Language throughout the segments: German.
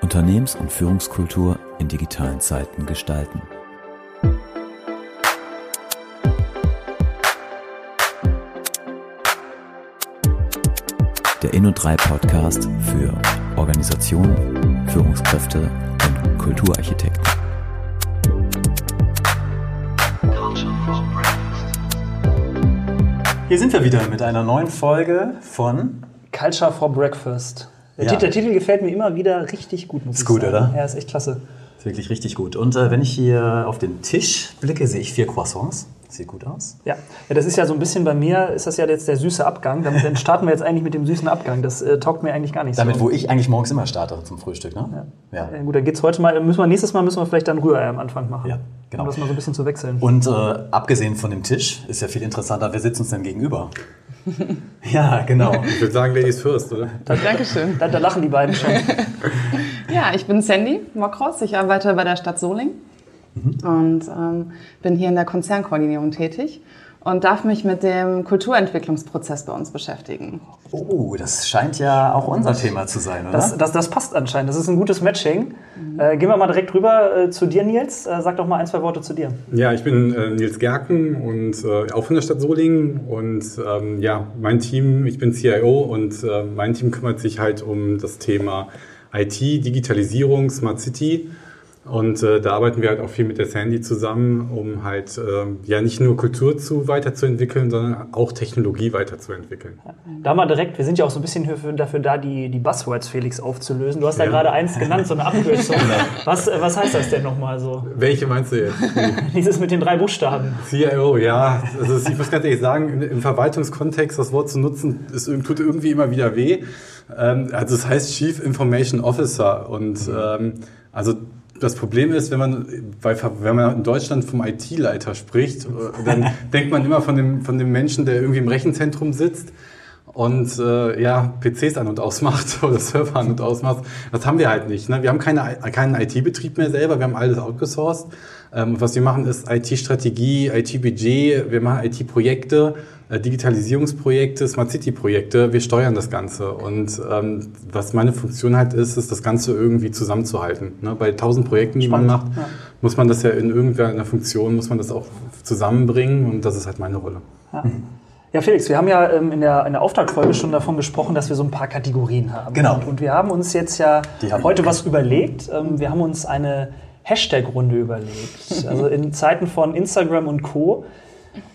Unternehmens- und Führungskultur in digitalen Zeiten gestalten. Der Inno3 Podcast für Organisationen, Führungskräfte und Kulturarchitekten. Hier sind wir wieder mit einer neuen Folge von Culture for Breakfast. Der, Ja. Titel, der Titel gefällt mir immer wieder richtig gut. Muss Ist ich gut, sagen. oder? Ja, ist echt klasse. Ist wirklich richtig gut. Und äh, wenn ich hier auf den Tisch blicke, sehe ich vier Croissants. Sieht gut aus. Ja. ja, das ist ja so ein bisschen bei mir, ist das ja jetzt der süße Abgang. Damit dann starten wir jetzt eigentlich mit dem süßen Abgang. Das äh, taugt mir eigentlich gar nicht Damit, so. wo ich eigentlich morgens immer starte zum Frühstück, ne? Ja. Ja, gut, dann geht's heute mal, müssen wir, nächstes Mal müssen wir vielleicht dann Rührei am Anfang machen. Ja, genau. Um das mal so ein bisschen zu wechseln. Und äh, abgesehen von dem Tisch ist ja viel interessanter, wer sitzt uns denn gegenüber? ja, genau. Ich würde sagen, Ladies first, oder? Dankeschön. Da, da lachen die beiden schon. Ja, ich bin Sandy Mockros. Ich arbeite bei der Stadt Soling und ähm, bin hier in der Konzernkoordinierung tätig und darf mich mit dem Kulturentwicklungsprozess bei uns beschäftigen. Oh, das scheint ja auch unser Thema zu sein, oder? Das, das, das passt anscheinend. Das ist ein gutes Matching. Äh, gehen wir mal direkt rüber äh, zu dir, Nils. Äh, sag doch mal ein, zwei Worte zu dir. Ja, ich bin äh, Nils Gerken und äh, auch von der Stadt Solingen. Und ähm, ja, mein Team, ich bin CIO und äh, mein Team kümmert sich halt um das Thema IT, Digitalisierung, Smart City. Und äh, da arbeiten wir halt auch viel mit der Sandy zusammen, um halt äh, ja nicht nur Kultur zu weiterzuentwickeln, sondern auch Technologie weiterzuentwickeln. Da mal direkt, wir sind ja auch so ein bisschen für, dafür da, die, die Buzzwords, Felix, aufzulösen. Du hast da Ja. gerade eins genannt, so eine Abkürzung. Was, äh, was heißt das denn nochmal so? Welche meinst du jetzt? Dieses mit den drei Buchstaben. CIO, ja. Also ich muss ganz ehrlich sagen, im- Verwaltungskontext das Wort zu nutzen, ist, irg- tut irgendwie immer wieder weh. Ähm, also es heißt Chief Information Officer. Und ähm, also das Problem ist, wenn man, Ver- wenn man in Deutschland vom IT-Leiter spricht, äh, dann denkt man immer von dem, von dem Menschen, der irgendwie im Rechenzentrum sitzt und äh, ja, PCs an und ausmacht oder Server an und ausmacht. Das haben wir halt nicht. Ne? Wir haben keine, keinen IT-Betrieb mehr selber, wir haben alles outgesourced. Ähm, was wir machen, ist IT-Strategie, IT-Budget, wir machen IT-Projekte, äh, Digitalisierungsprojekte, Smart City-Projekte. Wir steuern das Ganze. Und ähm, was meine Funktion halt ist, ist das Ganze irgendwie zusammenzuhalten. Ne? Bei tausend Projekten, die man macht, muss man das ja in irgendeiner Funktion, muss man das auch zusammenbringen. Und das ist halt meine Rolle. Ja, Felix, wir haben ja ähm, in, der, in der Auftaktfolge schon davon gesprochen, dass wir so ein paar Kategorien haben. Genau. Und, und wir haben uns jetzt ja heute was überlegt. Ähm, wir haben uns eine Hashtag-Runde überlegt. Also in Zeiten von Instagram und Co.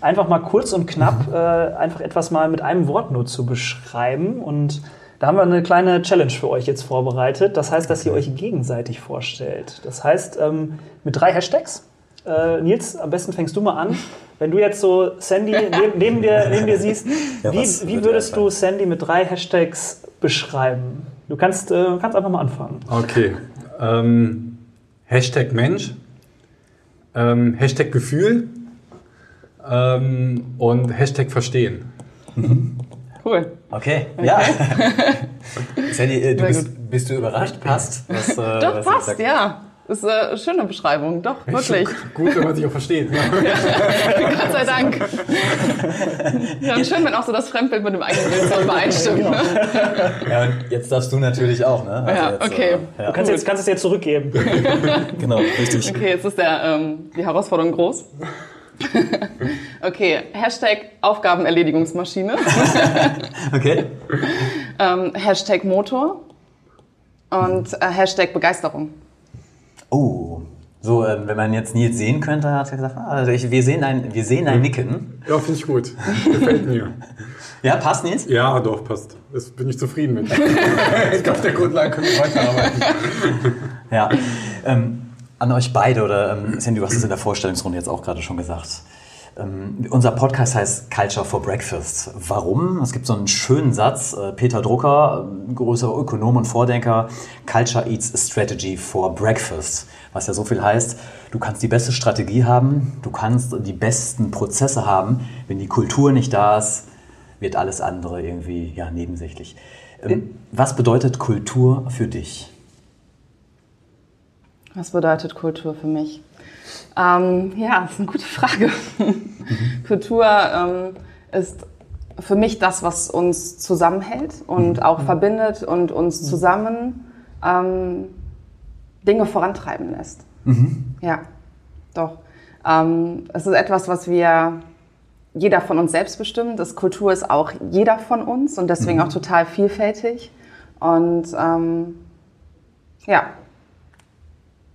Einfach mal kurz und knapp äh, einfach etwas mal mit einem Wort nur zu beschreiben. Und da haben wir eine kleine Challenge für euch jetzt vorbereitet. Das heißt, dass ihr euch gegenseitig vorstellt. Das heißt, ähm, mit drei Hashtags. Äh, Nils, am besten fängst du mal an. Wenn du jetzt so Sandy neben, neben, dir, neben dir siehst, Ja, wie, wie würdest du Sandy mit drei Hashtags beschreiben? Du kannst, äh, kannst einfach mal anfangen. Okay. Ähm, Hashtag Mensch, ähm, Hashtag Gefühl ähm, und Hashtag Verstehen. Cool. Okay, ja. Sandy, äh, du bist, bist du überrascht? Passt? Was, äh, Doch, passt, ja. Ist eine schöne Beschreibung, doch, wirklich. Gut, wenn man sich auch versteht. Gott sei Dank. Ja, und schön, wenn auch so das Fremdbild mit dem eigenen Bild so übereinstimmt. Ne? Ja, und jetzt darfst du natürlich auch, ne? Also Ja, jetzt, okay. Äh, ja, Du kannst, jetzt, kannst es jetzt zurückgeben. genau, richtig. Okay, jetzt ist der, ähm, die Herausforderung groß. Okay, Hashtag Aufgabenerledigungsmaschine, Okay. ähm, Hashtag Motor und äh, Hashtag Begeisterung. Oh, so, ähm, wenn man jetzt Nils sehen könnte, hat er gesagt, ah, also ich, wir sehen ein, wir sehen ein Nicken. Ja, finde ich gut. Gefällt mir. Ja, passt Nils? Ja, doch, passt. Das bin ich zufrieden mit. ich glaube, der Grundlage können wir weiterarbeiten. Ja. Ähm, an euch beide, oder ähm, Sandy, du hast es in der Vorstellungsrunde jetzt auch gerade schon gesagt. Ähm, unser Podcast heißt Culture for Breakfast. Warum? Es gibt so einen schönen Satz, äh, Peter Drucker, ähm, größerer Ökonom und Vordenker, Culture eats a strategy for breakfast. Was ja so viel heißt, du kannst die beste Strategie haben, du kannst die besten Prozesse haben, wenn die Kultur nicht da ist, wird alles andere irgendwie ja, nebensächlich. Ähm, was bedeutet Kultur für dich? Was bedeutet Kultur für mich? Ähm, ja, das ist eine gute Frage. Kultur ähm, ist für mich das, was uns zusammenhält und auch verbindet und uns zusammen ähm, Dinge vorantreiben lässt. Ja, doch. Ähm, es ist etwas, was wir jeder von uns selbst bestimmt. Das Kultur ist auch jeder von uns und deswegen auch total vielfältig. Und ähm,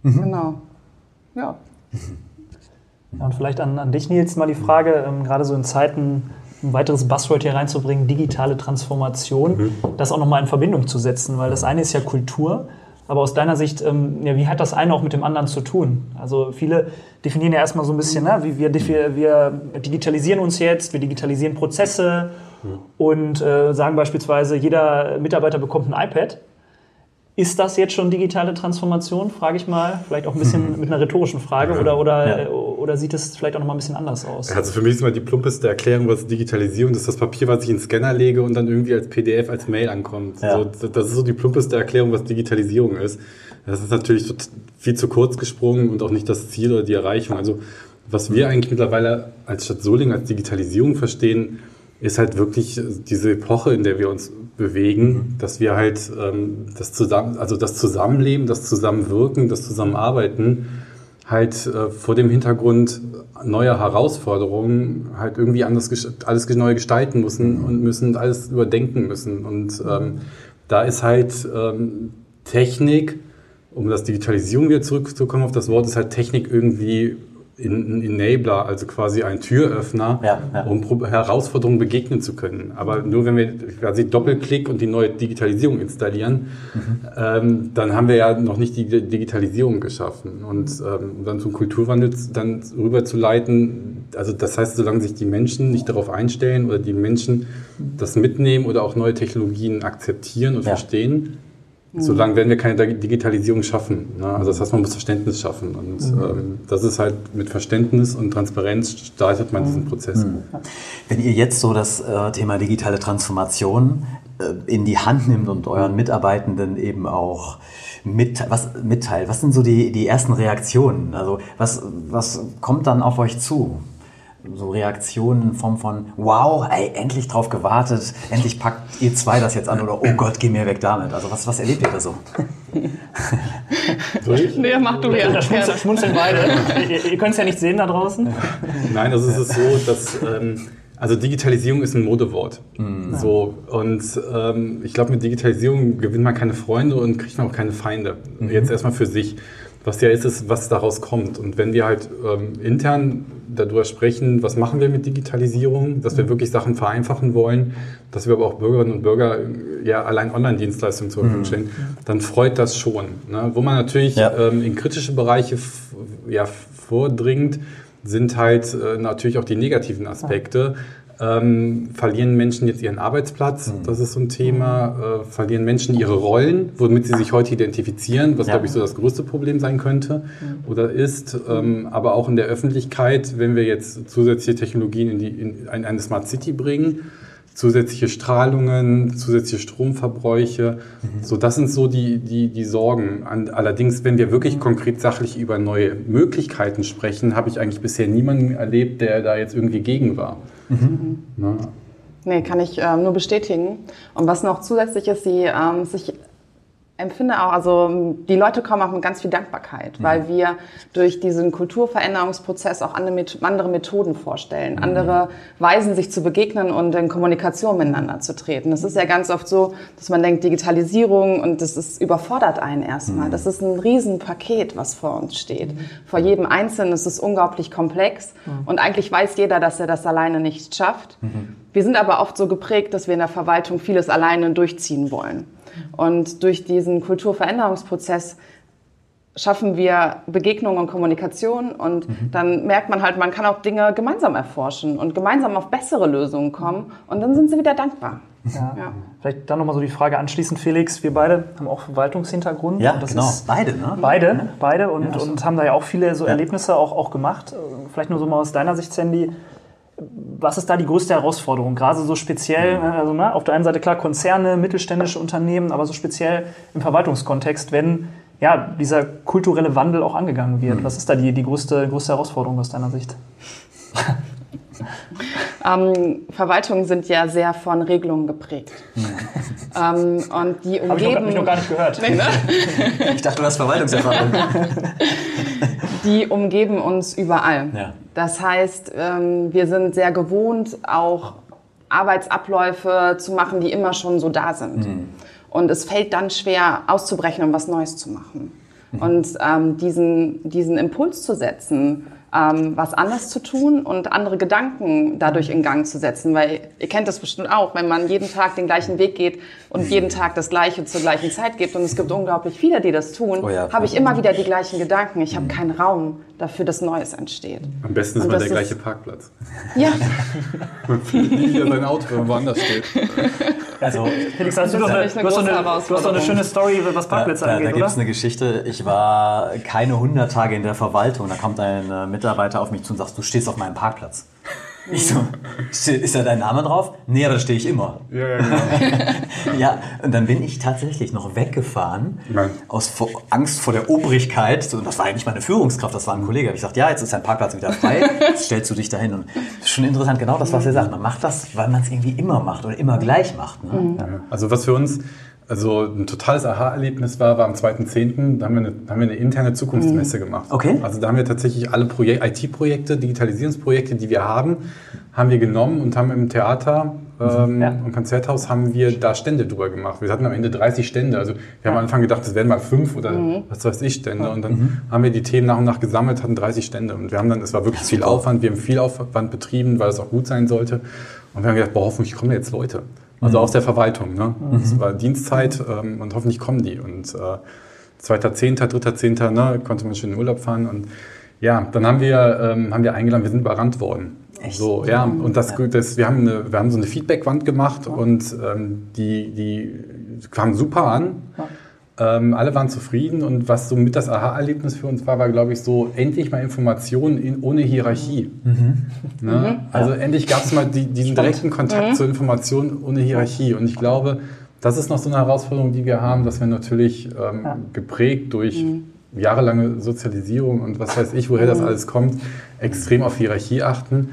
ja, genau. Ja. Ja, und vielleicht an, an dich, Nils, mal die Frage, ähm, gerade so in Zeiten, ein weiteres Buzzword hier reinzubringen, digitale Transformation, das auch nochmal in Verbindung zu setzen, weil das eine ist ja Kultur, aber aus deiner Sicht, ähm, ja, wie hat das eine auch mit dem anderen zu tun? Also viele definieren ja erstmal so ein bisschen, ne, wie wir, wir digitalisieren uns jetzt, wir digitalisieren Prozesse und äh, sagen beispielsweise, jeder Mitarbeiter bekommt ein iPad. Ist das jetzt schon digitale Transformation, frage ich mal. Vielleicht auch ein bisschen mit einer rhetorischen Frage oder, oder, Ja. oder sieht es vielleicht auch noch mal ein bisschen anders aus? Also für mich ist mal die plumpeste Erklärung, was Digitalisierung ist, das Papier, was ich in den Scanner lege und dann irgendwie als PDF, als Mail ankommt. Ja. So, das ist so die plumpeste Erklärung, was Digitalisierung ist. Das ist natürlich viel zu kurz gesprungen und auch nicht das Ziel oder die Erreichung. Also was wir eigentlich mittlerweile als Stadt Solingen als Digitalisierung verstehen, ist halt wirklich diese Epoche, in der wir uns bewegen, dass wir halt ähm, das zusammen, also das Zusammenleben, das Zusammenwirken, das Zusammenarbeiten halt äh, vor dem Hintergrund neuer Herausforderungen halt irgendwie anders alles neu gestalten müssen und müssen alles überdenken müssen. Und ähm, da ist halt ähm, Technik, um das Digitalisierung wieder zurückzukommen auf das Wort, ist halt Technik irgendwie ein Enabler, also quasi ein Türöffner, Ja, ja. um Herausforderungen begegnen zu können. Aber nur wenn wir quasi Doppelklick und die neue Digitalisierung installieren, ähm, dann haben wir ja noch nicht die Digitalisierung geschaffen. Und ähm, um dann zum Kulturwandel dann rüberzuleiten, also das heißt, solange sich die Menschen nicht darauf einstellen oder die Menschen das mitnehmen oder auch neue Technologien akzeptieren und Ja. verstehen, solange werden wir keine Dig- Digitalisierung schaffen. Ne? Also das heißt, man muss Verständnis schaffen. Und ähm, das ist halt mit Verständnis und Transparenz startet man diesen Prozess. Wenn ihr jetzt so das äh, Thema digitale Transformation äh, in die Hand nimmt und euren Mitarbeitenden eben auch mit, was, mitteilt, was sind so die, die ersten Reaktionen? Also was, was kommt dann auf euch zu? So Reaktionen in Form von, wow, ey, endlich drauf gewartet, endlich packt ihr zwei das jetzt an oder oh Gott, geh mir weg damit. Also was, was erlebt ihr da so? Nee, mach du ja. Da schmunzeln, schmunzeln beide. ihr ihr könnt es ja nicht sehen da draußen. Nein, also es ist so, dass ähm, also Digitalisierung ist ein Modewort. So und ähm, ich glaube, mit Digitalisierung gewinnt man keine Freunde und kriegt man auch keine Feinde. Jetzt erstmal für sich. Was ja ist, ist, was daraus kommt. Und wenn wir halt ähm, intern darüber sprechen, was machen wir mit Digitalisierung, dass wir wirklich Sachen vereinfachen wollen, dass wir aber auch Bürgerinnen und Bürger äh, ja allein Online-Dienstleistungen zur Verfügung stellen, dann freut das schon. Ne? Wo man natürlich Ja. ähm, in kritische Bereiche ja, vordringt, sind halt äh, natürlich auch die negativen Aspekte. Ähm, verlieren Menschen jetzt ihren Arbeitsplatz? Das ist so ein Thema. Äh, verlieren Menschen ihre Rollen, womit sie sich heute identifizieren, was, Ja. glaube ich, so das größte Problem sein könnte oder ist. Ähm, aber auch in der Öffentlichkeit, wenn wir jetzt zusätzliche Technologien in, die, in ein- eine Smart City bringen, zusätzliche Strahlungen, zusätzliche Stromverbräuche. So, das sind so die, die, die Sorgen. Allerdings, wenn wir wirklich konkret sachlich über neue Möglichkeiten sprechen, habe ich eigentlich bisher niemanden erlebt, der da jetzt irgendwie gegen war. Ne? Nee, kann ich ähm, nur bestätigen. Und was noch zusätzlich ist, sie ähm, sich empfinde auch, also die Leute kommen auch mit ganz viel Dankbarkeit, weil wir durch diesen Kulturveränderungsprozess auch andere, Met- andere Methoden vorstellen, andere Weisen, sich zu begegnen und in Kommunikation miteinander zu treten. Das ist ja ganz oft so, dass man denkt, Digitalisierung und das ist, überfordert einen erstmal. Das ist ein Riesenpaket, was vor uns steht. Vor jedem Einzelnen ist es unglaublich komplex und eigentlich weiß jeder, dass er das alleine nicht schafft. Wir sind aber oft so geprägt, dass wir in der Verwaltung vieles alleine durchziehen wollen. Und durch diesen Kulturveränderungsprozess schaffen wir Begegnung und Kommunikation und dann merkt man halt, man kann auch Dinge gemeinsam erforschen und gemeinsam auf bessere Lösungen kommen und dann sind sie wieder dankbar. Ja. Ja. Vielleicht dann nochmal so die Frage anschließend, Felix. Wir beide haben auch Verwaltungshintergrund. Ja, Und das genau. Ist Beide, ne? beide, beide und, und haben da ja auch viele so Ja. Erlebnisse auch, auch gemacht. Vielleicht nur so mal aus deiner Sicht, Sandy. Was ist da die größte Herausforderung? Gerade so speziell, Mhm. äh, also ne, auf der einen Seite klar Konzerne, mittelständische Unternehmen, aber so speziell im Verwaltungskontext, wenn ja, dieser kulturelle Wandel auch angegangen wird. Mhm. Was ist da die, die größte, größte Herausforderung aus deiner Sicht? Ähm, Verwaltungen sind ja sehr von Regelungen geprägt. ähm, und die Habe ich, noch- hab umgeben, ich noch gar nicht gehört. Nee, ne? Ich dachte, du hast Verwaltungserfahrung. die umgeben uns überall. Ja. Das heißt, ähm, wir sind sehr gewohnt, auch Arbeitsabläufe zu machen, die immer schon so da sind. Und es fällt dann schwer, auszubrechen und was Neues zu machen. Und ähm, diesen, diesen Impuls zu setzen, ähm, was anders zu tun und andere Gedanken dadurch in Gang zu setzen. Weil ihr kennt das bestimmt auch, wenn man jeden Tag den gleichen Weg geht und jeden Tag das Gleiche zur gleichen Zeit gibt und es gibt unglaublich viele, die das tun, Oh ja. habe ich immer wieder die gleichen Gedanken. Ich habe keinen Raum dafür, dass Neues entsteht. Am besten ist Und mal das der ist- gleiche Parkplatz. Ja, Nicht wieder sein Auto irgendwo anders steht. Also, Felix, hast du, doch eine, eine du, hast doch eine, du hast doch eine schöne Story, was Parkplätze Da, da, da angeht, gibt es eine Geschichte. Ich war keine 100 Tage in der Verwaltung. Da kommt ein äh, Mitarbeiter auf mich zu und sagt, du stehst auf meinem Parkplatz. Ich so, "Ste- ist da dein Name drauf? Nee, da stehe ich immer. Ja, ja, genau. Ja, und dann bin ich tatsächlich noch weggefahren, Nein. aus vor, Angst vor der Obrigkeit. Und das war eigentlich meine Führungskraft, das war ein Kollege. Hab ich gesagt, ja, jetzt ist dein Parkplatz wieder frei, jetzt stellst du dich dahin. Und das ist schon interessant, genau das, was er sagt. Man macht das, weil man es irgendwie immer macht oder immer gleich macht. Ne? Ja. Also was für uns also ein totales Aha-Erlebnis war, war am 2.10., da haben wir, eine, haben wir eine interne Zukunftsmesse gemacht. Okay. Also da haben wir tatsächlich alle Projek- IT-Projekte, Digitalisierungsprojekte, die wir haben, haben wir genommen und haben im Theater ähm, Ja. und Konzerthaus haben wir da Stände drüber gemacht. Wir hatten am Ende 30 Stände. Also wir haben am Anfang gedacht, es werden mal fünf oder was weiß ich Stände. Und dann haben wir die Themen nach und nach gesammelt, hatten 30 Stände. Und wir haben dann, es war wirklich viel Aufwand, wir haben viel Aufwand betrieben, weil es auch gut sein sollte. Und wir haben gedacht, boah, hoffentlich kommen jetzt Leute. Also aus der Verwaltung. Ne? Es war Dienstzeit ähm, und hoffentlich kommen die. Und äh, 2.10., 3.10. Ne, konnte man schön in den Urlaub fahren. Und ja, dann haben wir, ähm, haben wir eingeladen, wir sind überrannt worden. Echt? So, ja, und das, das, wir, haben eine, wir haben so eine Feedbackwand gemacht und ähm, die, die kamen super an. Ähm, alle waren zufrieden und was so mit das Aha-Erlebnis für uns war, war, glaube ich, so endlich mal Informationen in, ohne Hierarchie. Ne? Also endlich gab es mal die, diesen direkten Kontakt zur Information ohne Hierarchie. Und ich glaube, das ist noch so eine Herausforderung, die wir haben, dass wir natürlich ähm, geprägt durch jahrelange Sozialisierung und was weiß ich, woher das alles kommt, extrem auf Hierarchie achten.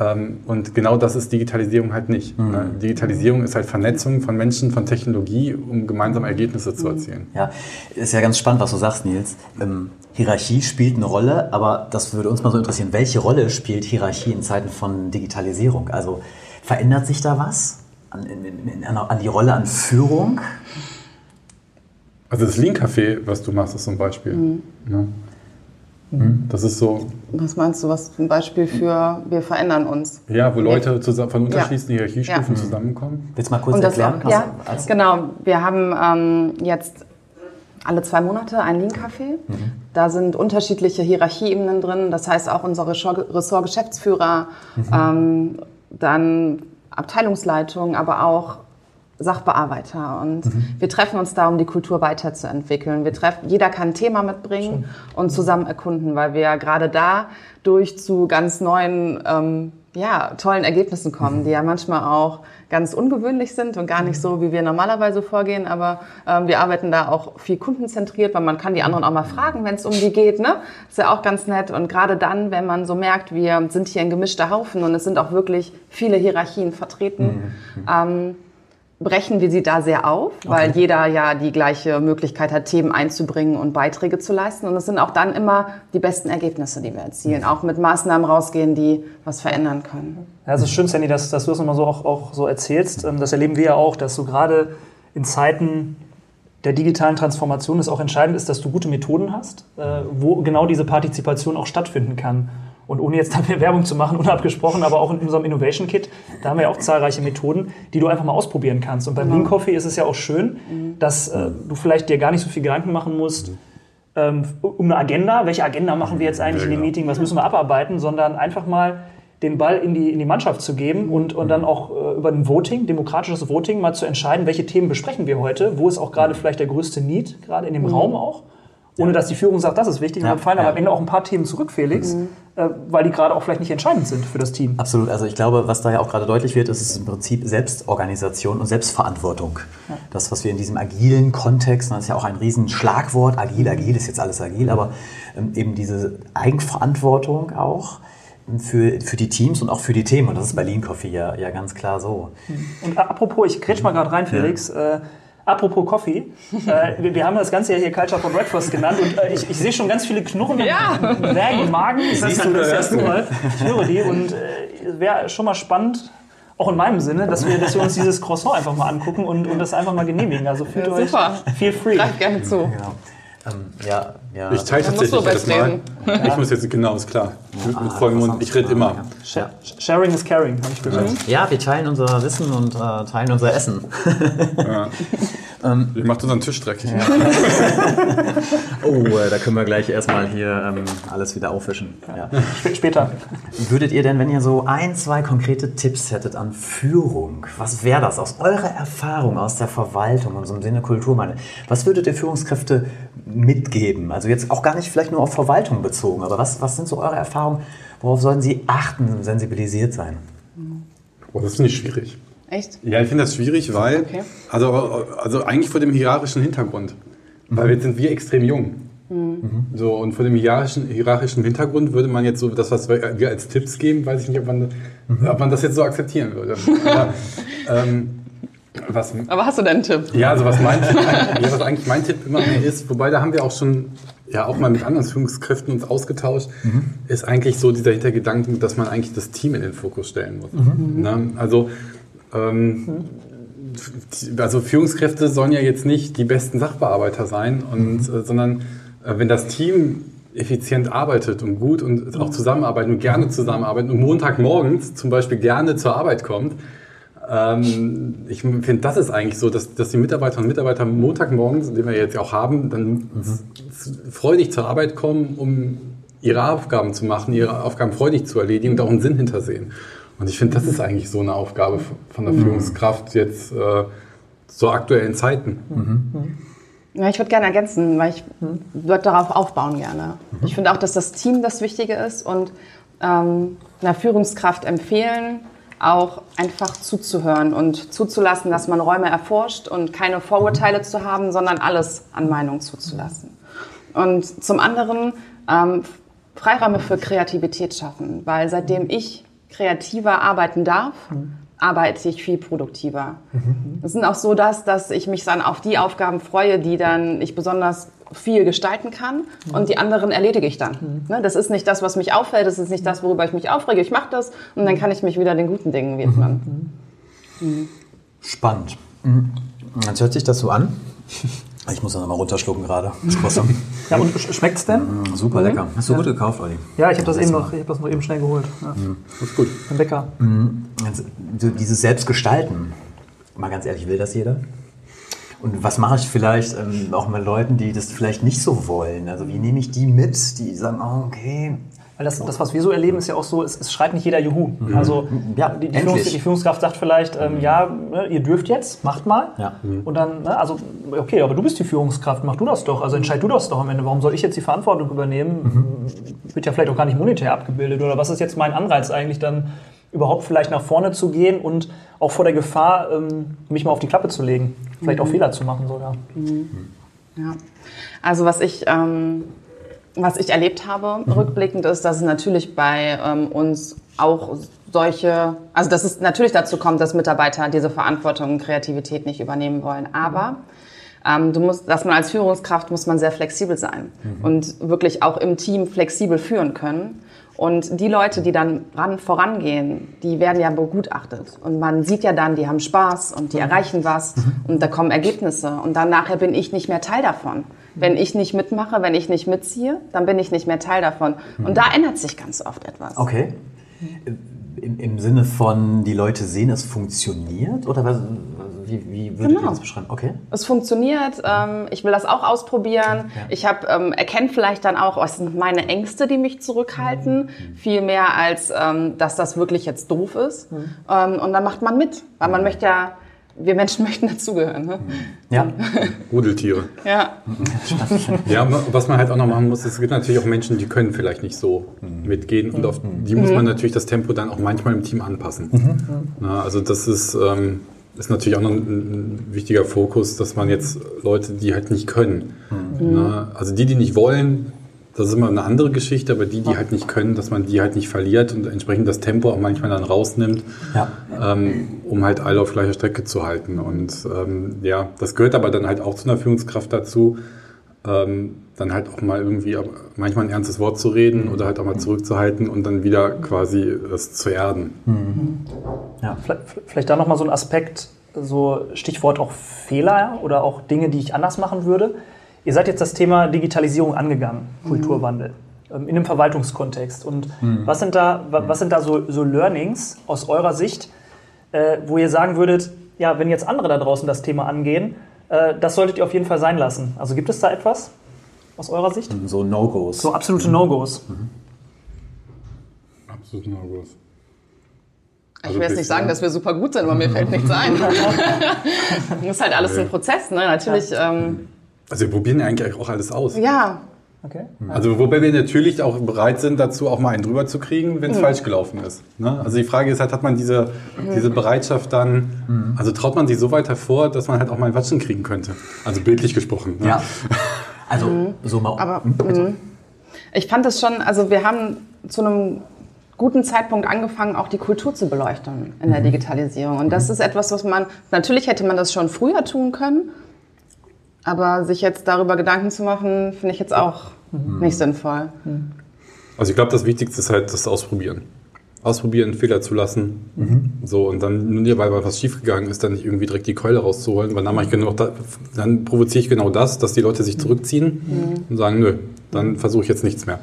Ähm, und genau das ist Digitalisierung halt nicht. Ne? Digitalisierung ist halt Vernetzung von Menschen, von Technologie, um gemeinsame Ergebnisse zu erzielen. Ja, ist ja ganz spannend, was du sagst, Nils. Ähm, Hierarchie spielt eine Rolle, aber das würde uns mal so interessieren. Welche Rolle spielt Hierarchie in Zeiten von Digitalisierung? Also verändert sich da was an, in, in, in, an die Rolle an Führung? Also das Lean Café, was du machst, ist so ein Beispiel. Ne? Das ist so, was meinst du, was ein Beispiel für wir verändern uns? ja, wo Leute zusammen, von unterschiedlichsten Ja. Hierarchiestufen Ja. zusammenkommen. Willst du mal kurz Und das erklären? auch, ja, was- als- genau. Wir haben ähm, jetzt alle zwei Monate ein Lean-Café. Da sind unterschiedliche Hierarchieebenen drin. Das heißt auch unser Ressort- Ressort-Geschäftsführer, ähm, dann Abteilungsleitung, aber auch Sachbearbeiter. Und wir treffen uns da, um die Kultur weiterzuentwickeln. Wir treffen, jeder kann ein Thema mitbringen und zusammen erkunden, weil wir ja gerade dadurch zu ganz neuen, ähm, ja, tollen Ergebnissen kommen, die ja manchmal auch ganz ungewöhnlich sind und gar nicht so, wie wir normalerweise vorgehen. Aber ähm, wir arbeiten da auch viel kundenzentriert, weil man kann die anderen auch mal fragen, wenn es um die geht. Ne? Ist ja auch ganz nett. Und gerade dann, wenn man so merkt, wir sind hier ein gemischter Haufen und es sind auch wirklich viele Hierarchien vertreten, ähm, brechen wir sie da sehr auf, weil jeder ja die gleiche Möglichkeit hat, Themen einzubringen und Beiträge zu leisten. Und es sind auch dann immer die besten Ergebnisse, die wir erzielen. Auch mit Maßnahmen rausgehen, die was verändern können. Ja, es ist schön, Sandy, dass, dass du das nochmal so auch, auch so erzählst. Ähm, Das erleben wir ja auch, dass so gerade in Zeiten der digitalen Transformation es auch entscheidend ist, dass du gute Methoden hast, äh, wo genau diese Partizipation auch stattfinden kann. Und ohne jetzt dafür Werbung zu machen, unabgesprochen, aber auch in unserem Innovation Kit, da haben wir ja auch zahlreiche Methoden, die du einfach mal ausprobieren kannst. Und beim Lean Coffee ist es ja auch schön, dass äh, du vielleicht dir gar nicht so viel Gedanken machen musst, ähm, um eine Agenda, welche Agenda machen wir jetzt eigentlich Ja, in dem genau. Meeting, was müssen wir abarbeiten, sondern einfach mal den Ball in die, in die Mannschaft zu geben und, und dann auch äh, über ein Voting, demokratisches Voting, mal zu entscheiden, welche Themen besprechen wir heute, wo ist auch gerade vielleicht der größte Need, gerade in dem Raum auch. Ohne dass die Führung sagt, das ist wichtig. Ja, Und dann fallen aber ja. am Ende auch ein paar Themen zurück, Felix, äh, weil die gerade auch vielleicht nicht entscheidend sind für das Team. Absolut. Also ich glaube, was da ja auch gerade deutlich wird, ist es im Prinzip Selbstorganisation und Selbstverantwortung. Das, was wir in diesem agilen Kontext, das ist ja auch ein Riesenschlagwort, agil, agil ist jetzt alles agil, aber ähm, eben diese Eigenverantwortung auch, für, für die Teams und auch für die Themen. Und das ist bei Lean Coffee ja, ja ganz klar so. Und a- apropos, ich kretsch mal gerade rein, Felix. Äh, apropos Coffee. Äh, wir, wir haben das Ganze ja hier Culture for Breakfast genannt und äh, ich, ich sehe schon ganz viele Knurren Ja. und Wägen im Magen. Ich Siehst du, das erste. Mal. Ich höre die und äh, es wäre schon mal spannend, auch in meinem Sinne, dass wir, dass wir uns dieses Croissant einfach mal angucken und, und das einfach mal genehmigen. Also fühlt Ja, euch super. feel free. Greif gerne zu. Genau. Ähm, ja, ja. Ich teile tatsächlich du jedes Mal. Ich muss jetzt, genau, ist klar. Mit, mit vollem Mund. Ich rede immer. Sh- Sharing is caring, habe ich gehört. ja, wir teilen unser Wissen und äh, teilen unser Essen. Ihr macht unseren Tisch dreckig. Oh, äh, da können wir gleich erstmal hier ähm, alles wieder aufwischen. Ja. Sp später. Würdet ihr denn, wenn ihr so ein, zwei konkrete Tipps hättet an Führung, was wäre das aus eurer Erfahrung aus der Verwaltung und so im Sinne Kultur, meine, was würdet ihr Führungskräfte mitgeben? Also jetzt auch gar nicht vielleicht nur auf Verwaltung bezogen, aber was, was sind so eure Erfahrungen? Worauf sollten sie achten, sensibilisiert sein? Oh, das finde ich schwierig. Echt? Ja, ich finde das schwierig, weil, Okay. also, also eigentlich vor dem hierarchischen Hintergrund. Weil jetzt sind wir extrem jung. So, und vor dem hierarchischen, hierarchischen Hintergrund würde man jetzt so das, was wir als Tipps geben, weiß ich nicht, ob man, ob man das jetzt so akzeptieren würde. Aber, ähm, was, Aber hast du denn einen Tipp? ja, also was, mein, ja, was eigentlich mein Tipp immer mehr ist, wobei da haben wir auch schon ja auch mal mit anderen Führungskräften uns ausgetauscht, ist eigentlich so dieser Hintergedanken, dass man eigentlich das Team in den Fokus stellen muss. Ne? Also ähm, die- also Führungskräfte sollen ja jetzt nicht die besten Sachbearbeiter sein, und, äh, sondern äh, wenn das Team effizient arbeitet und gut und auch zusammenarbeitet und gerne zusammenarbeitet und Montagmorgens zum Beispiel gerne zur Arbeit kommt, ähm, ich finde, das ist eigentlich so, dass, dass die Mitarbeiterinnen und Mitarbeiter Montagmorgens, den wir jetzt auch haben, dann s- freudig zur Arbeit kommen, um ihre Aufgaben zu machen, ihre Aufgaben freudig zu erledigen und auch einen Sinn hintersehen. Und ich finde, das ist eigentlich so eine Aufgabe von der Führungskraft jetzt äh, zur aktuellen Zeiten. Ja, ich würde gerne ergänzen, weil ich würde darauf aufbauen gerne. Ich finde auch, dass das Team das Wichtige ist und ähm, einer Führungskraft empfehlen, auch einfach zuzuhören und zuzulassen, dass man Räume erforscht und keine Vorurteile zu haben, sondern alles an Meinung zuzulassen. Und zum anderen ähm, Freiräume für Kreativität schaffen, weil seitdem ich kreativer arbeiten darf, arbeite ich viel produktiver. Es sind auch so, dass, dass ich mich dann auf die Aufgaben freue, die dann ich besonders viel gestalten kann und die anderen erledige ich dann. Ne, Das ist nicht das, was mich auffällt, das ist nicht das, worüber ich mich aufrege. Ich mache das und dann kann ich mich wieder den guten Dingen widmen. Spannend. Mhm. Jetzt hört sich das so an. Ich muss das nochmal runterschlucken gerade. Ja, und sch- schmeckt's denn? Mhm, Super lecker. Hast du gut gekauft, Olli? Ja, ich habe das, eben noch- ich hab das noch eben schnell geholt. Ja. Das ist gut. Ein Bäcker. Jetzt, so dieses Selbstgestalten, mal ganz ehrlich, will das jeder? Und was mache ich vielleicht ähm, auch mit Leuten, die das vielleicht nicht so wollen? Also wie nehme ich die mit, die sagen, oh, okay, Weil das, das, was wir so erleben, ist ja auch so, es, es schreit nicht jeder Juhu. Also Ja, die, die. Führungs, die Führungskraft sagt vielleicht, ähm, ja, ne, ihr dürft jetzt, macht mal. Ja. Und dann, ne, also, okay, aber du bist die Führungskraft, mach du das doch. Also entscheid du das doch am Ende. Warum soll ich jetzt die Verantwortung übernehmen? Wird ja vielleicht auch gar nicht monetär abgebildet. Oder was ist jetzt mein Anreiz eigentlich dann, überhaupt vielleicht nach vorne zu gehen und auch vor der Gefahr, ähm, mich mal auf die Klappe zu legen. Vielleicht auch Fehler zu machen sogar. Ja. Also was ich, ähm, was ich erlebt habe, rückblickend, ist, dass es natürlich bei ähm, uns auch solche, also dass es natürlich dazu kommt, dass Mitarbeiter diese Verantwortung und Kreativität nicht übernehmen wollen. Aber ähm, du musst, dass man als Führungskraft muss man sehr flexibel sein und wirklich auch im Team flexibel führen können. Und die Leute, die dann ran, vorangehen, die werden ja begutachtet. Und man sieht ja dann, die haben Spaß und die erreichen was und da kommen Ergebnisse. Und dann nachher bin ich nicht mehr Teil davon. Wenn ich nicht mitmache, wenn ich nicht mitziehe, dann bin ich nicht mehr Teil davon. Und da ändert sich ganz oft etwas. okay. Im, Im Sinne von, die Leute sehen, es funktioniert? Oder was, wie, wie würdet Genau. ihr das beschreiben? Okay. Es funktioniert, ähm, ich will das auch ausprobieren. Ich habe ähm, erkenne vielleicht dann auch, was sind meine Ängste, die mich zurückhalten, viel mehr als, ähm, dass das wirklich jetzt doof ist. Ähm, und dann macht man mit, weil man möchte ja, wir Menschen möchten dazugehören. Ne? Ja. Rudeltiere. Ja. Ja, was man halt auch noch machen muss, es gibt natürlich auch Menschen, die können vielleicht nicht so mitgehen und auf die muss man natürlich das Tempo dann auch manchmal im Team anpassen. Na, also das ist, ähm, ist natürlich auch noch ein, ein wichtiger Fokus, dass man jetzt Leute, die halt nicht können, na, also die, die nicht wollen, das ist immer eine andere Geschichte, aber die, die halt nicht können, dass man die halt nicht verliert und entsprechend das Tempo auch manchmal dann rausnimmt, Ja. ähm, um halt alle auf gleicher Strecke zu halten. Und ähm, ja, das gehört aber dann halt auch zu einer Führungskraft dazu, ähm, dann halt auch mal irgendwie manchmal ein ernstes Wort zu reden oder halt auch mal zurückzuhalten und dann wieder quasi es zu erden. Ja. Vielleicht, vielleicht da nochmal so ein Aspekt, so Stichwort auch Fehler oder auch Dinge, die ich anders machen würde. Ihr seid jetzt das Thema Digitalisierung angegangen, Kulturwandel, ähm, in einem Verwaltungskontext. Und was sind da, wa- was sind da so, so Learnings aus eurer Sicht, äh, wo ihr sagen würdet, ja, wenn jetzt andere da draußen das Thema angehen, äh, das solltet ihr auf jeden Fall sein lassen. Also gibt es da etwas aus eurer Sicht? So No-Gos. So absolute No-Gos. Absolut no groß. Ich Also will jetzt nicht bisher- sagen, dass wir super gut sind, aber mir fällt nichts ein. das ist halt alles ein Prozess, ne? Natürlich, ähm, Also wir probieren ja eigentlich auch alles aus. ja, Okay. Also wobei wir natürlich auch bereit sind, dazu auch mal einen drüber zu kriegen, wenn es Mhm. falsch gelaufen ist. Ne? Also die Frage ist halt, hat man diese, diese Bereitschaft dann, also traut man sich so weit hervor, dass man halt auch mal einen Watschen kriegen könnte. Also bildlich gesprochen. Ne? Ja. Also, so mal. Mhm. aber mh. ich fand es schon, also wir haben zu einem guten Zeitpunkt angefangen, auch die Kultur zu beleuchten in der Digitalisierung. Und das ist etwas, was man, natürlich hätte man das schon früher tun können, aber sich jetzt darüber Gedanken zu machen, finde ich jetzt auch nicht sinnvoll. Also ich glaube, das Wichtigste ist halt das Ausprobieren. Ausprobieren, Fehler zu lassen. So, und dann, nur weil was schiefgegangen ist, dann nicht irgendwie direkt die Keule rauszuholen, weil dann mache ich genau da, dann provoziere ich genau das, dass die Leute sich zurückziehen und sagen, nö, dann versuche ich jetzt nichts mehr.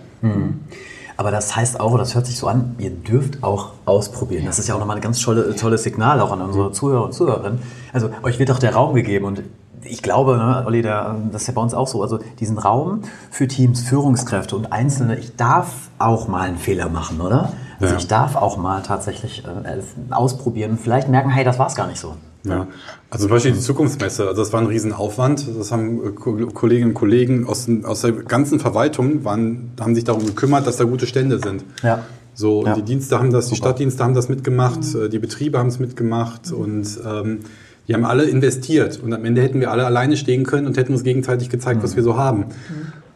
Aber das heißt auch, das hört sich so an, ihr dürft auch ausprobieren. Das ist ja auch nochmal ein ganz tolle, tolles Signal auch an unsere Zuhörer und Zuhörerinnen. Also euch wird auch der Raum gegeben und ich glaube, ne, Olli, der, das ist ja bei uns auch so, also diesen Raum für Teams, Führungskräfte und Einzelne, ich darf auch mal einen Fehler machen, oder? Also Ja. ich darf auch mal tatsächlich äh, ausprobieren und vielleicht merken, hey, das war es gar nicht so. Ja, also zum Beispiel die Zukunftsmesse, also das war ein Riesenaufwand. Das haben Ko- Kolleginnen und Kollegen aus, aus der ganzen Verwaltung waren, haben sich darum gekümmert, dass da gute Stände sind. Ja. So, Ja. die Dienste haben das, die Stadtdienste haben das mitgemacht, äh, die Betriebe haben es mitgemacht und ähm, die haben alle investiert. Und am Ende hätten wir alle alleine stehen können und hätten uns gegenseitig gezeigt, was wir so haben.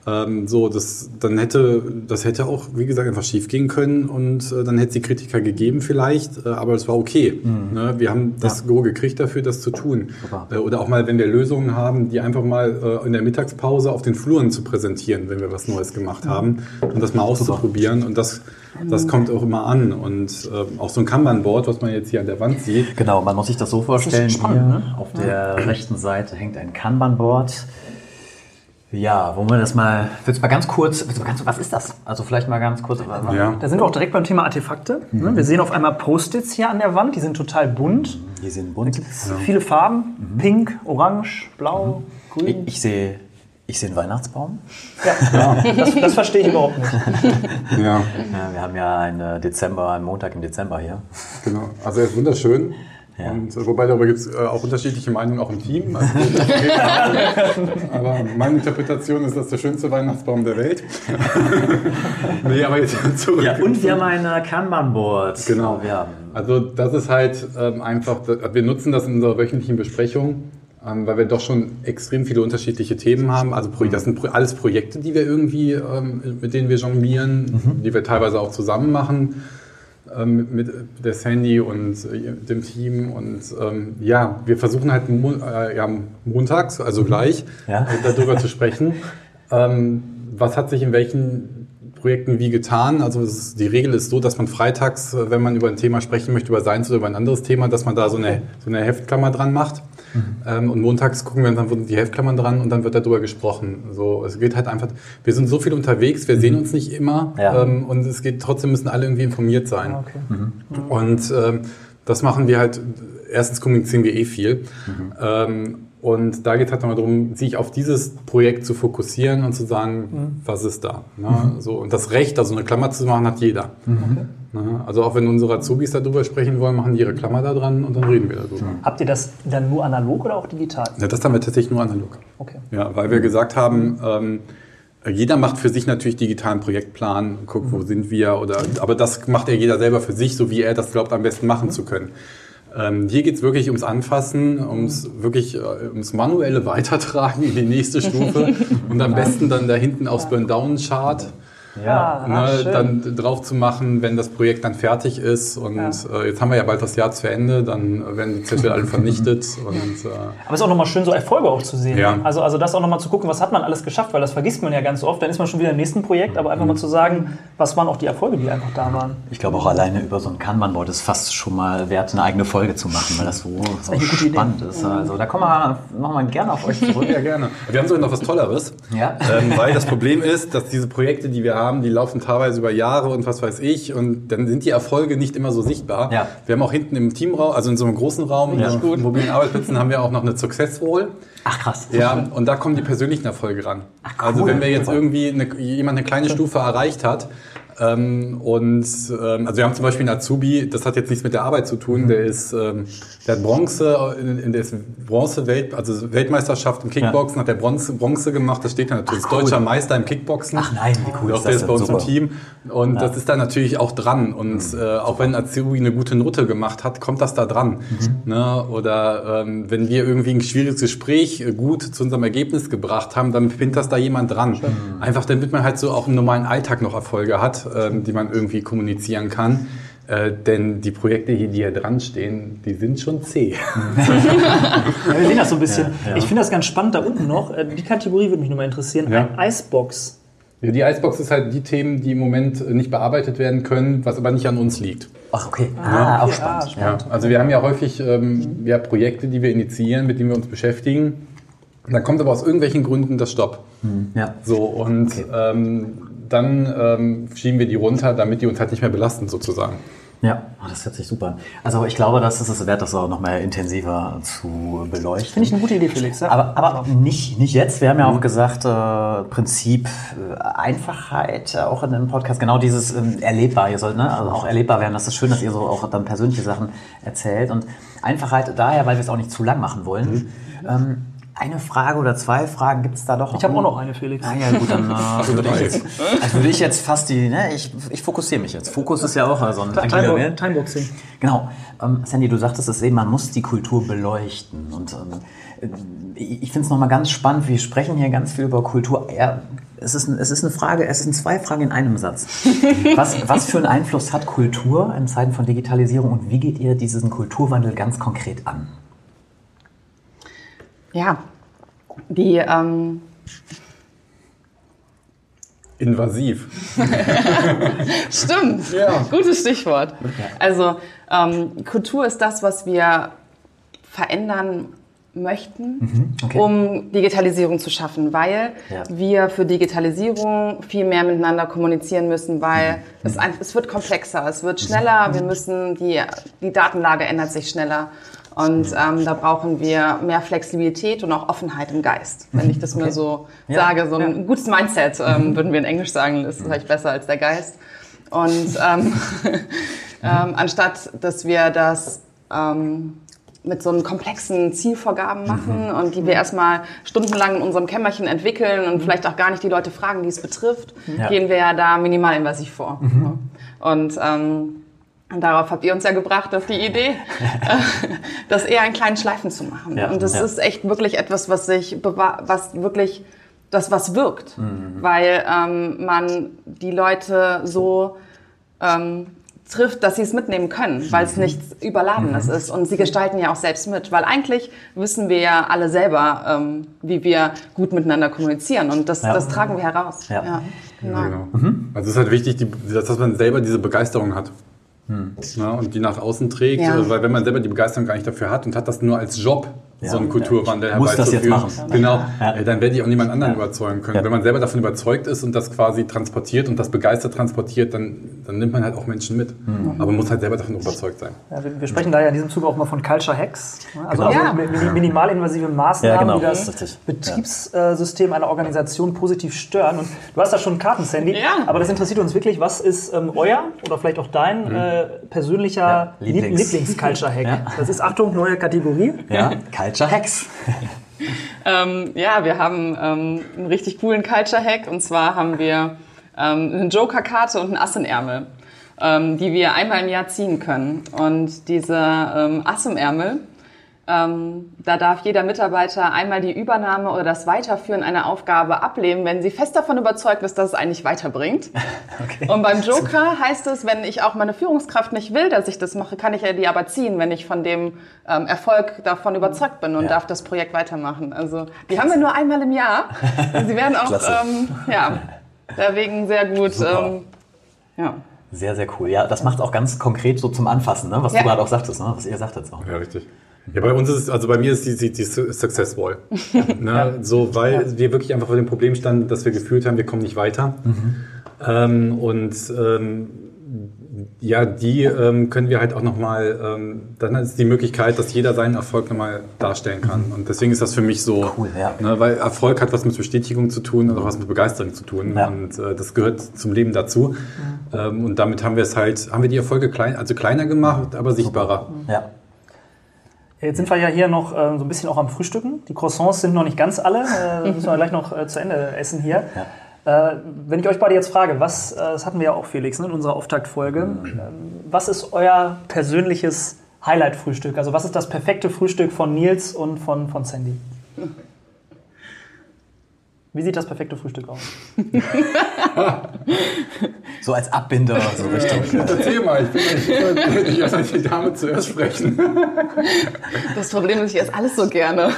Ähm, so, das, dann hätte, das hätte auch, wie gesagt, einfach schief gehen können und äh, dann hätte es die Kritiker gegeben vielleicht, äh, aber es war okay. Ne? Wir haben das Go gekriegt dafür, das zu tun. Äh, oder auch mal, wenn wir Lösungen haben, die einfach mal äh, in der Mittagspause auf den Fluren zu präsentieren, wenn wir was Neues gemacht haben und das mal auszuprobieren und das, das kommt auch immer an und ähm, auch so ein Kanban-Board, was man jetzt hier an der Wand sieht, Genau, man muss sich das so vorstellen. spannend, hier ne? auf der rechten Seite hängt ein Kanban-Board. Ja, wollen wir das mal, willst du mal ganz kurz, mal ganz, was ist das? Also vielleicht mal ganz kurz. ja. Da sind wir auch direkt beim Thema Artefakte. ne? Wir sehen auf einmal Post-its hier an der Wand, die sind total bunt. Die sind bunt. Viele Farben, pink, orange, blau, Ich, grün. ich sehe, ich sehe einen Weihnachtsbaum. Ja, das, das verstehe ich überhaupt nicht. ja, Ja, wir haben ja einen äh, Dezember, einen Montag im Dezember hier. genau. Also er ist wunderschön. Ja. Und, äh, wobei darüber gibt es äh, auch unterschiedliche Meinungen auch im Team. Also, aber meine Interpretation ist das der schönste Weihnachtsbaum der Welt. nee, aber jetzt zurück. Ja, und wir haben ein äh, Kanban-Board. Genau. Wir haben, Also das ist halt ähm, einfach, wir nutzen das in unserer wöchentlichen Besprechung, ähm, weil wir doch schon extrem viele unterschiedliche Themen haben. Also das sind alles Projekte, die wir irgendwie, ähm, mit denen wir jonglieren, die wir teilweise auch zusammen machen ähm, mit der Sandy und äh, dem Team. Und ähm, ja, wir versuchen halt mo äh, ja, montags, also gleich, Ja. äh, darüber zu sprechen. Ähm, was hat sich in welchen Projekten wie getan? Also ist, die Regel ist so, dass man freitags, äh, wenn man über ein Thema sprechen möchte, über seins oder über ein anderes Thema, dass man da so eine, so eine Heftklammer dran macht. Ähm, und montags gucken wir uns dann die Heftklammern dran und dann wird darüber gesprochen. So, es geht halt einfach, wir sind so viel unterwegs, wir sehen uns nicht immer Ja. ähm, und es geht trotzdem müssen alle irgendwie informiert sein. Okay. Und ähm, das machen wir halt, erstens kommunizieren wir eh viel. Ähm, und da geht es halt nochmal darum, sich auf dieses Projekt zu fokussieren und zu sagen, was ist da. Ne? So, und das Recht, also eine Klammer zu machen, hat jeder. Ne? Also auch wenn unsere Azubis darüber sprechen wollen, machen die ihre Klammer da dran und dann reden wir darüber. Habt ihr das dann nur analog oder auch digital? Ja, das haben wir tatsächlich nur analog. Okay. Ja, weil wir gesagt haben, ähm, jeder macht für sich natürlich digitalen Projektplan, guckt, wo sind wir, oder, aber das macht ja jeder selber für sich, so wie er das glaubt, am besten machen zu können. Ähm, hier geht's wirklich ums Anfassen, ums wirklich äh, ums manuelle Weitertragen in die nächste Stufe und am besten dann da hinten aufs Burn-Down-Chart. Ja, ne, ah, dann drauf zu machen, wenn das Projekt dann fertig ist. Und äh, jetzt haben wir ja bald das Jahr zu Ende, dann werden die Zettel alle vernichtet. Und, äh, Aber es ist auch nochmal schön, so Erfolge auch zu sehen. Ja. Also, also das auch nochmal zu gucken, was hat man alles geschafft, weil das vergisst man ja ganz oft. Dann ist man schon wieder im nächsten Projekt, aber einfach mal zu sagen, was waren auch die Erfolge, die einfach da waren. Ich glaube auch alleine über so ein Kanban-Board ist fast schon mal wert, eine eigene Folge zu machen, weil das so, so eine gute Idee. spannend ist. Also da kommen wir nochmal gerne auf euch zurück. ja, gerne. Wir haben sogar noch was Tolleres. Ja. Ähm, weil das Problem ist, dass diese Projekte, die wir haben, die laufen teilweise über Jahre und was weiß ich. Und dann sind die Erfolge nicht immer so sichtbar. Ja. Wir haben auch hinten im Teamraum, also in so einem großen Raum, Ja. in den mobilen Arbeitsplätzen, haben wir auch noch eine Success Wall. Ach krass. Ja, und da kommen die persönlichen Erfolge ran. cool. Also wenn wir jetzt irgendwie eine, jemand eine kleine Stufe erreicht hat, ähm, und ähm, also wir haben zum Beispiel einen Azubi, das hat jetzt nichts mit der Arbeit zu Mhm. tun, der ist, ähm, der hat Bronze, in, in der Bronze Welt, also Weltmeisterschaft im Kickboxen, hat der Bronze, Bronze gemacht, das steht da natürlich, Ach, cool. deutscher Meister im Kickboxen. Ach nein, wie cool Doch, ist der das ist bei uns im. Team und das ist da natürlich auch dran und äh, auch wenn Azubi eine gute Note gemacht hat, kommt das da dran. Ne? Oder ähm, wenn wir irgendwie ein schwieriges Gespräch äh, gut zu unserem Ergebnis gebracht haben, dann pinnt das da jemand dran. Einfach damit man halt so auch im normalen Alltag noch Erfolge hat, ähm, die man irgendwie kommunizieren kann. Äh, denn die Projekte hier, die hier dran stehen, die sind schon zäh. Ja, wir sehen das so ein bisschen. Ja, ja. Ich finde das ganz spannend da unten noch. Äh, Die Kategorie würde mich nochmal interessieren. Ja. Ein Icebox. Die Icebox ist halt die Themen, die im Moment nicht bearbeitet werden können, was aber nicht an uns liegt. Ach, okay. Ah, auch spannend. spannend. Also wir haben ja häufig ähm, ja, Projekte, die wir initiieren, mit denen wir uns beschäftigen. Dann kommt aber aus irgendwelchen Gründen das Stopp. Ja. So, und ähm, dann ähm, schieben wir die runter, damit die uns halt nicht mehr belasten, sozusagen. Ja, oh, das hört sich super an. Also ich glaube, das ist es wert, das auch noch mal intensiver zu beleuchten. Finde ich eine gute Idee, Felix. Ja. Aber, aber nicht, nicht jetzt. Wir haben ja auch gesagt, äh, Prinzip äh, Einfachheit, äh, auch in dem Podcast, genau dieses ähm, erlebbar. Ihr sollt ne? also auch erlebbar werden. Das ist schön, dass ihr so auch dann persönliche Sachen erzählt. Und Einfachheit daher, weil wir es auch nicht zu lang machen wollen. Ähm, eine Frage oder zwei Fragen gibt es da doch. ich habe auch noch eine, Felix. Ah ja, gut, dann äh, würde, ich jetzt, also würde ich jetzt fast die, ne, ich, ich fokussiere mich jetzt. Fokus ist ja auch äh, so ein agiler Time. Timeboxing. Genau. Ähm, Sandy, du sagtest es eben, man muss die Kultur beleuchten. Und ähm, ich ich finde es nochmal ganz spannend, wir sprechen hier ganz viel über Kultur. Ja, es, ist, ein- es ist eine Frage, es sind zwei Fragen in einem Satz. Was, was für einen Einfluss hat Kultur in Zeiten von Digitalisierung und wie geht ihr diesen Kulturwandel ganz konkret an? Ja, die, ähm, Invasiv. stimmt, Ja. gutes Stichwort. Also ähm, Kultur ist das, was wir verändern möchten, okay. um Digitalisierung zu schaffen, weil Ja. wir für Digitalisierung viel mehr miteinander kommunizieren müssen, weil es, ein, es wird komplexer, es wird schneller, wir müssen, die, die Datenlage ändert sich schneller. Und ähm, da brauchen wir mehr Flexibilität und auch Offenheit im Geist. Wenn ich das mal so Ja. sage, so ein gutes Mindset, ähm, würden wir in Englisch sagen, ist vielleicht besser als der Geist. Und ähm, ähm, anstatt, dass wir das ähm, mit so einem komplexen Zielvorgaben machen und die wir erstmal stundenlang in unserem Kämmerchen entwickeln und vielleicht auch gar nicht die Leute fragen, die es betrifft, Ja. gehen wir ja da minimalinvasiv vor. Und ähm, und darauf habt ihr uns ja gebracht, auf die Idee, äh, das eher in kleinen Schleifen zu machen. Ja, und das ja. ist echt wirklich etwas, was sich was wirklich das was wirkt, weil ähm, man die Leute so ähm, trifft, dass sie es mitnehmen können, weil es nichts Überladenes ist. Und sie gestalten ja auch selbst mit, weil eigentlich wissen wir ja alle selber, ähm, wie wir gut miteinander kommunizieren. Und das, Ja. das tragen wir heraus. Ja. genau. Genau. Also es ist halt wichtig, die, dass man selber diese Begeisterung hat. Ja, und die nach außen trägt, Ja. weil wenn man selber die Begeisterung gar nicht dafür hat und hat das nur als Job, so einen Kulturwandel Ich muss das jetzt herbeizuführen, machen. Genau, Ja. äh, dann werde ich auch niemand anderen überzeugen können. Ja. Wenn man selber davon überzeugt ist und das quasi transportiert und das begeistert transportiert, dann, dann nimmt man halt auch Menschen mit. Mhm. Aber man muss halt selber davon überzeugt sein. Ja, wir, wir sprechen da ja in diesem Zuge auch mal von Culture Hacks. ne? Also, Genau. also Ja. mi- mi- minimalinvasive Maßnahmen, Ja, genau. die das Richtig. Betriebssystem einer Organisation positiv stören. Und du hast da schon Karten, Sandy. Ja. Aber das interessiert uns wirklich. Was ist ähm, euer oder vielleicht auch dein äh, persönlicher Mhm. Ja, Lieblings- Lieblings-Culture-Hack? Ja. Das ist, Achtung, neue Kategorie. Ja, Culture Hacks. Ähm, ja, wir haben ähm, einen richtig coolen Culture-Hack. Und zwar haben wir ähm, eine Joker-Karte und ein Ass in Ärmel. ähm, die wir einmal im Jahr ziehen können. Und diese ähm, Ass im Ärmel, ähm, da darf jeder Mitarbeiter einmal die Übernahme oder das Weiterführen einer Aufgabe ablehnen, wenn sie fest davon überzeugt ist, dass es einen nicht weiterbringt. Und beim Joker heißt es, wenn ich auch meine Führungskraft nicht will, dass ich das mache, kann ich ja die aber ziehen, wenn ich von dem ähm, Erfolg davon überzeugt bin und Ja. darf das Projekt weitermachen. Also die haben wir nur einmal im Jahr. Sie werden auch Klasse. ähm, ja, deswegen sehr gut. Ähm, ja. Sehr, sehr cool. Ja, das macht auch ganz konkret so zum Anfassen, ne? was Ja. du gerade auch sagtest, ne? was ihr sagtet. So. Ja, richtig. Ja, bei uns ist also bei mir ist die, die, die Success Wall. ne? So, weil wir wirklich einfach vor dem Problem standen, dass wir gefühlt haben, wir kommen nicht weiter. Ähm, und ähm, ja, die ähm, können wir halt auch nochmal, ähm, dann ist die Möglichkeit, dass jeder seinen Erfolg nochmal darstellen kann. Und deswegen ist das für mich so, Cool, ja. ne, weil Erfolg hat was mit Bestätigung zu tun und auch was mit Begeisterung zu tun. Ja. Und äh, das gehört zum Leben dazu. Ähm, und damit haben wir es halt, haben wir die Erfolge klein, also kleiner gemacht, aber sichtbarer. Ja. Jetzt sind wir ja hier noch äh, so ein bisschen auch am Frühstücken. Die Croissants sind noch nicht ganz alle. Äh, das müssen wir gleich noch äh, zu Ende essen hier. Äh, wenn ich euch beide jetzt frage, was, äh, das hatten wir ja auch, Felix, ne, in unserer Auftaktfolge, ähm, was ist euer persönliches Highlight-Frühstück? Also was ist das perfekte Frühstück von Nils und von, von Sandy? Wie sieht das perfekte Frühstück aus? So als Abbinder, so Richtung. äh, Erzähl mal, ich bin nicht, ich lasse die Dame zuerst sprechen. Das Problem ist, ich esse alles so gerne.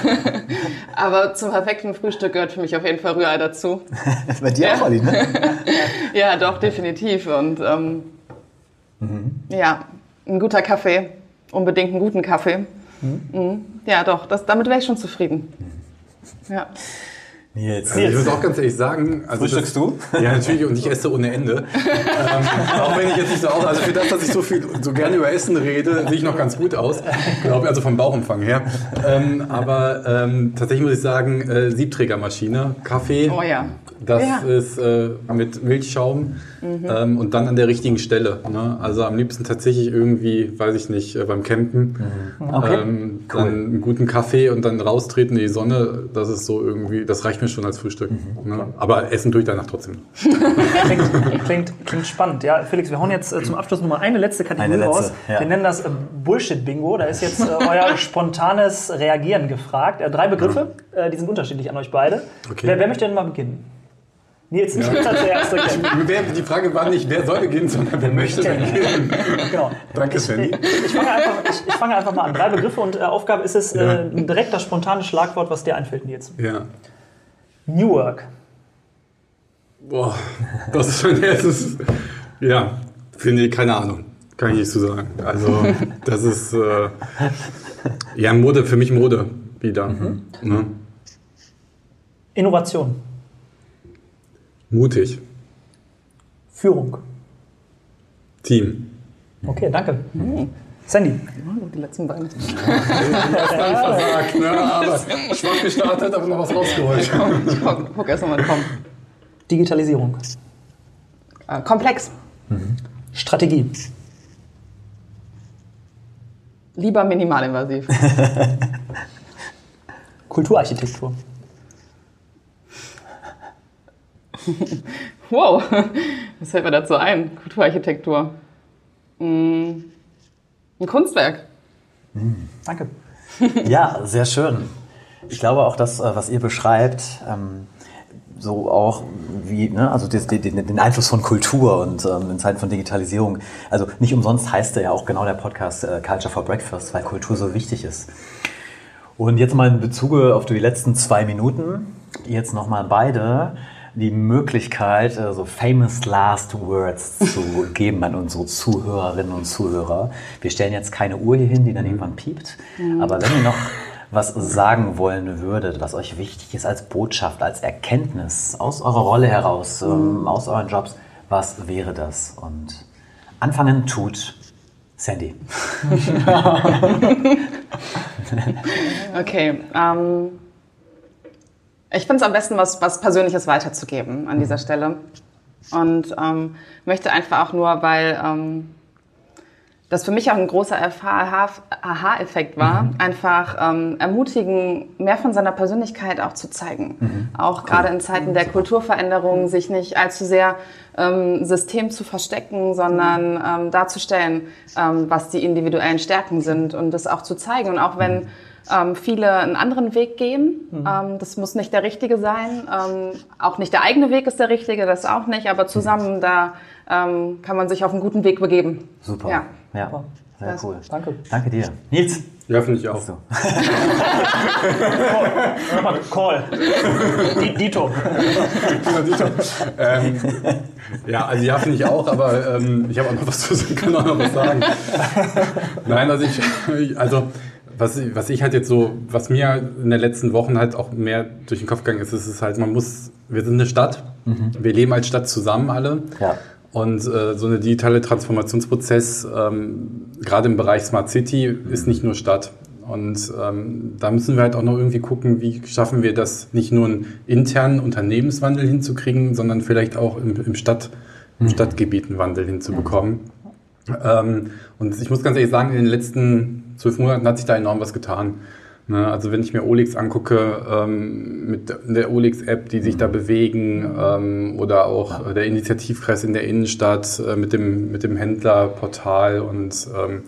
Aber zum perfekten Frühstück gehört für mich auf jeden Fall Rührei dazu. Bei dir Ja. auch, Olli, ne? Ja, doch, definitiv. Und ähm, ja, ein guter Kaffee. Unbedingt einen guten Kaffee. Mhm. Ja, doch, das, damit wäre ich schon zufrieden. Ja. Nils. Also ich muss auch ganz ehrlich sagen, also Frühstückst das, du? Ja, natürlich und ich esse ohne Ende. ähm, auch wenn ich jetzt nicht so aus, also für das, dass ich so viel, so gerne über Essen rede, sehe ich noch ganz gut aus. Glaube also vom Bauchumfang her. Ähm, aber ähm, tatsächlich muss ich sagen, äh, Siebträgermaschine, Kaffee. Oh ja. Das Ja. ist äh, mit Milchschaum ähm, und dann an der richtigen Stelle. Ne? Also am liebsten tatsächlich irgendwie, weiß ich nicht, äh, beim Campen. Okay. Ähm, Dann einen guten Kaffee und dann raustreten in die Sonne. Das ist so irgendwie, das reicht mir schon als Frühstück. Ne? Aber essen tue ich danach trotzdem. Klingt, klingt, klingt spannend. Ja, Felix, wir hauen jetzt äh, zum Abschluss nochmal eine letzte Kategorie Eine letzte, raus. ja. Wir nennen das äh, Bullshit-Bingo. Da ist jetzt äh, euer spontanes Reagieren gefragt. Äh, drei Begriffe, äh, die sind unterschiedlich an euch beide. Okay. Wer, wer möchte denn mal beginnen? Nils, ich bin als. Okay. Wer, die Frage war nicht, wer soll beginnen, sondern wer möchte beginnen. Genau. Danke, Ich, Sandy. ich, fange einfach, ich, ich fange einfach mal an. Drei Begriffe und äh, Aufgabe ist es, Ja. äh, direkt das spontane Schlagwort, was dir einfällt, Nils. Ja. New Work. Boah, das ist schon erstes. Ja, finde ich, keine Ahnung. Kann ich nicht zu sagen. Also, das ist. Äh, ja, Mode, für mich Mode wieder. Ne? Innovation. Mutig. Führung. Team. Okay, danke. Sandy. Oh, Die letzten beiden. Versagt, ne? Aber schwach gestartet, aber noch was rausgeholt. Ich guck, guck erst mal, komm. Digitalisierung. Äh, komplex. Strategie. Lieber minimalinvasiv. Kulturarchitektur. Wow, was fällt mir dazu ein? Kulturarchitektur. Mm, Ein Kunstwerk. Danke. Ja, sehr schön. Ich glaube auch, das, äh, was ihr beschreibt, ähm, so auch wie, ne, also den Einfluss von Kultur und ähm, in Zeiten von Digitalisierung. Also nicht umsonst heißt er ja auch genau der Podcast äh, Culture for Breakfast, weil Kultur so wichtig ist. Und jetzt mal in Bezug auf die letzten zwei Minuten, jetzt nochmal beide die Möglichkeit, äh, so famous last words zu geben an unsere Zuhörerinnen und Zuhörer. Wir stellen jetzt keine Uhr hier hin, die dann irgendwann piept. Aber wenn ihr noch was sagen wollen würdet, was euch wichtig ist als Botschaft, als Erkenntnis aus eurer Rolle heraus, ähm, aus euren Jobs, was wäre das? Und anfangen tut Sandy. Okay. Ähm, ich finde es am besten, was, was Persönliches weiterzugeben an dieser Stelle. Und ähm, möchte einfach auch nur, weil ähm, das für mich auch ein großer Aha- Aha-Effekt war, einfach ähm, ermutigen, mehr von seiner Persönlichkeit auch zu zeigen. Auch gerade in Zeiten der Kulturveränderung, sich nicht allzu sehr ähm, System zu verstecken, sondern ähm, darzustellen, ähm, was die individuellen Stärken sind und das auch zu zeigen. Und auch wenn ähm, viele einen anderen Weg gehen, ähm, das muss nicht der richtige sein, ähm, auch nicht der eigene Weg ist der richtige, das auch nicht, aber zusammen da ähm, kann man sich auf einen guten Weg begeben. Super. Ja. ja. Sehr Das- cool. Danke. Danke dir. Nils. Ja, finde ich auch. So. Call. Di- Dito. Ja, Dieter. ähm, ja, also ja, finde ich auch, aber ähm, ich habe auch noch was zu sagen, kann auch noch was sagen. Nein, also ich, also was, ich- was ich halt jetzt so, was mir in den letzten Wochen halt auch mehr durch den Kopf gegangen ist, ist es halt, man muss, wir sind eine Stadt, wir leben als Stadt zusammen alle. Ja. Und äh, so eine digitale Transformationsprozess, ähm, gerade im Bereich Smart City, ist nicht nur Stadt. Und ähm, da müssen wir halt auch noch irgendwie gucken, wie schaffen wir das, nicht nur einen internen Unternehmenswandel hinzukriegen, sondern vielleicht auch im, im, Stadt, im Stadtgebiet einen Wandel hinzubekommen. Ähm, und ich muss ganz ehrlich sagen, in den letzten zwölf Monaten hat sich da enorm was getan. Ne, also wenn ich mir Olix angucke, ähm, mit der Olix-App, die sich da bewegen, ähm, oder auch äh, der Initiativkreis in der Innenstadt äh, mit, dem, mit dem Händlerportal und ähm,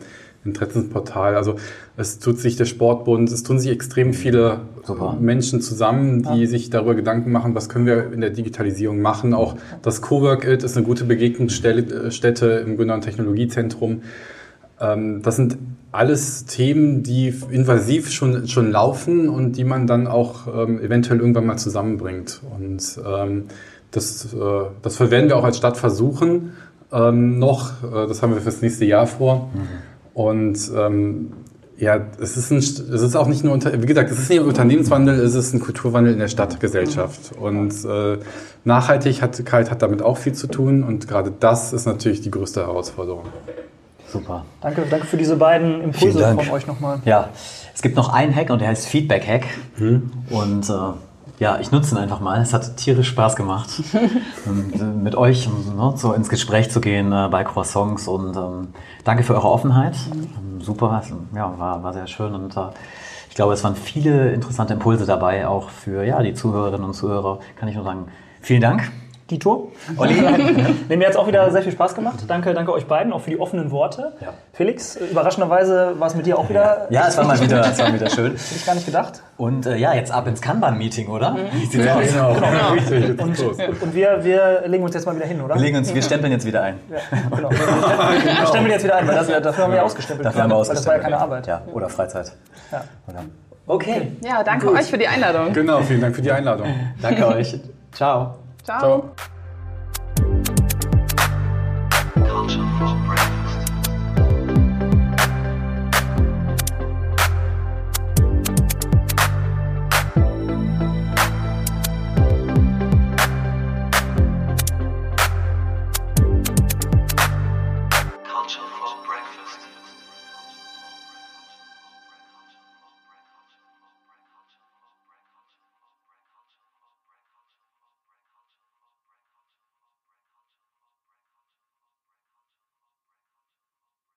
Interessensportal. Also es tut sich der Sportbund, es tun sich extrem viele Super. Menschen zusammen, die sich darüber Gedanken machen, was können wir in der Digitalisierung machen. Auch das Cowork-It ist eine gute Begegnungsstätte im Gründer- und Technologiezentrum. Ähm, das sind alles Themen, die invasiv schon, schon laufen und die man dann auch ähm, eventuell irgendwann mal zusammenbringt. Und ähm, das, äh, das werden wir auch als Stadt versuchen ähm, noch. Äh, das haben wir fürs nächste Jahr vor. Und ähm, ja, es ist, ein, es ist auch nicht nur, unter, wie gesagt, es ist nicht ein Unternehmenswandel, es ist ein Kulturwandel in der Stadtgesellschaft. Und äh, Nachhaltigkeit hat damit auch viel zu tun und gerade das ist natürlich die größte Herausforderung. Super. Danke, danke für diese beiden Impulse von euch nochmal. Ja, es gibt noch einen Hack und der heißt Feedback Hack. Und äh, ja, ich nutze ihn einfach mal. Es hat tierisch Spaß gemacht, und, äh, mit euch ne, so ins Gespräch zu gehen äh, bei Croissants. Und ähm, danke für eure Offenheit. Ähm, super, ja, war, war sehr schön. Und äh, ich glaube, es waren viele interessante Impulse dabei, auch für ja, die Zuhörerinnen und Zuhörer. Kann ich nur sagen, vielen Dank. Dito. Olli. nee, mir hat es auch wieder sehr viel Spaß gemacht. Danke, danke euch beiden, auch für die offenen Worte. Ja. Felix, überraschenderweise war es mit dir auch wieder. Ja, es war mal wieder, es war wieder schön. Hätte ich gar nicht gedacht. Und äh, ja, jetzt ab ins Kanban-Meeting, oder? Wie sieht's aus? Genau, richtig, jetzt Und, und, und wir, wir legen uns jetzt mal wieder hin, oder? Wir, legen uns, wir stempeln jetzt wieder ein. ja, genau. Wir stempeln jetzt wieder ein, weil das, dafür haben wir ja ausgestempelt. Dafür haben wir weil das war ja keine ausgestempelt. Arbeit. Ja, oder Freizeit. Ja. Oder? Okay, Ja, danke euch für die Einladung. Genau, vielen Dank für die Einladung. danke euch. Ciao. Ciao. Ciao.